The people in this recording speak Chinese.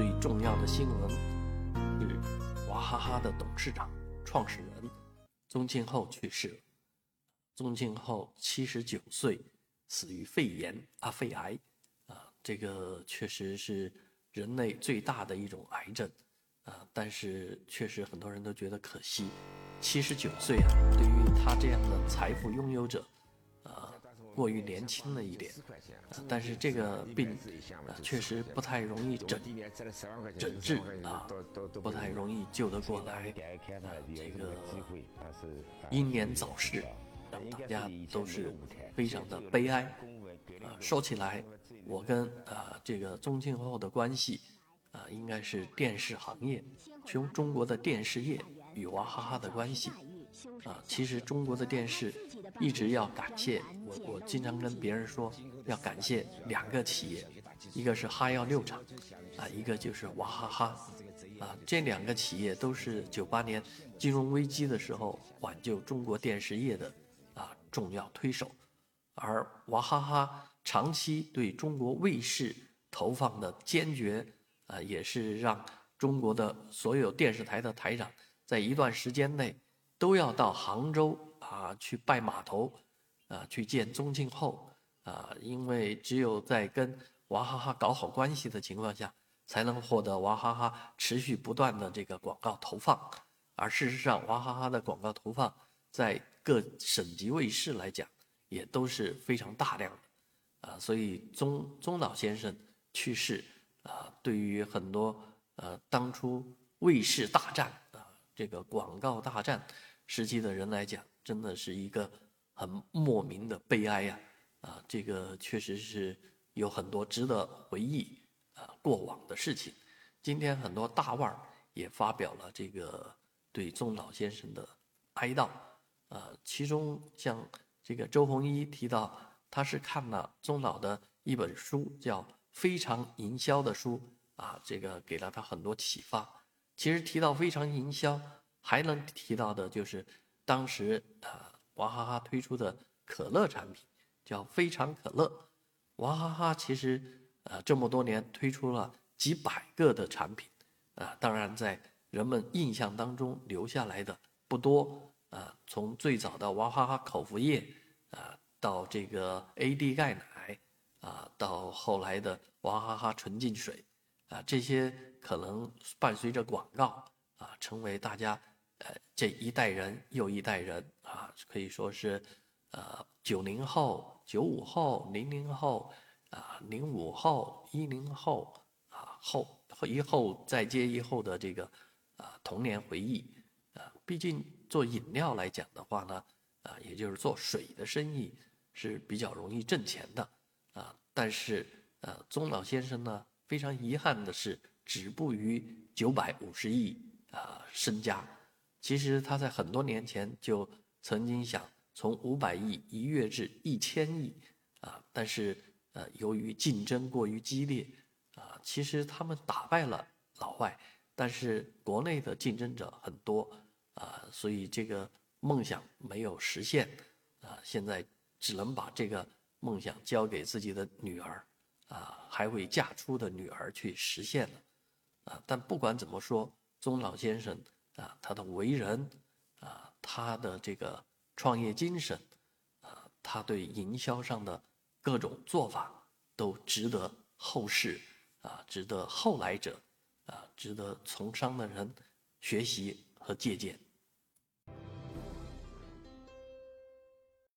最重要的新闻是娃哈哈的董事长、创始人宗庆后去世了。宗庆后七十九岁，死于肺炎啊，肺癌啊，这个确实是人类最大的一种癌症啊。但是确实很多人都觉得可惜，七十九岁啊，对于他这样的财富拥有者。过于年轻了一点，但是这个病啊确实不太容易诊诊治啊，不太容易救得过来。这个英年早逝，让大家都是非常的悲哀。啊，说起来，我跟啊这个宗庆后的关系啊，应该是电视行业，从中国的电视业与娃哈哈的关系。啊，其实中国的电视一直要感谢我，我经常跟别人说要感谢两个企业，一个是哈药六厂，啊，一个就是娃哈哈，啊，这两个企业都是九八年金融危机的时候挽救中国电视业的啊重要推手，而娃哈哈长期对中国卫视投放的坚决啊，也是让中国的所有电视台的台长在一段时间内。都要到杭州啊去拜码头，啊去见宗庆后啊，因为只有在跟娃哈哈搞好关系的情况下，才能获得娃哈哈持续不断的这个广告投放。而事实上，娃哈哈的广告投放在各省级卫视来讲，也都是非常大量的，啊，所以宗宗老先生去世啊，对于很多呃当初卫视大战啊这个广告大战。时期的人来讲，真的是一个很莫名的悲哀呀！啊，这个确实是有很多值得回忆啊过往的事情。今天很多大腕儿也发表了这个对宗老先生的哀悼啊，其中像这个周鸿祎提到，他是看了宗老的一本书，叫《非常营销》的书啊，这个给了他很多启发。其实提到非常营销。还能提到的就是，当时啊，娃哈哈推出的可乐产品叫非常可乐。娃哈哈其实呃这么多年推出了几百个的产品，啊，当然在人们印象当中留下来的不多啊。从最早的娃哈哈口服液啊，到这个 AD 钙奶啊，到后来的娃哈哈纯净水啊，这些可能伴随着广告啊，成为大家。呃，这一代人又一代人啊，可以说是，呃，九零后、九五后、零零后啊，零五后、一零后啊，后一后再接一后的这个啊童年回忆啊。毕竟做饮料来讲的话呢，啊，也就是做水的生意是比较容易挣钱的啊。但是呃，宗老先生呢，非常遗憾的是，止步于九百五十亿啊身家。其实他在很多年前就曾经想从五百亿一跃至一千亿，啊，但是呃，由于竞争过于激烈，啊，其实他们打败了老外，但是国内的竞争者很多，啊，所以这个梦想没有实现，啊，现在只能把这个梦想交给自己的女儿，啊，还未嫁出的女儿去实现了，啊，但不管怎么说，宗老先生。啊，他的为人，啊，他的这个创业精神，啊，他对营销上的各种做法，都值得后世啊，值得后来者啊，值得从商的人学习和借鉴。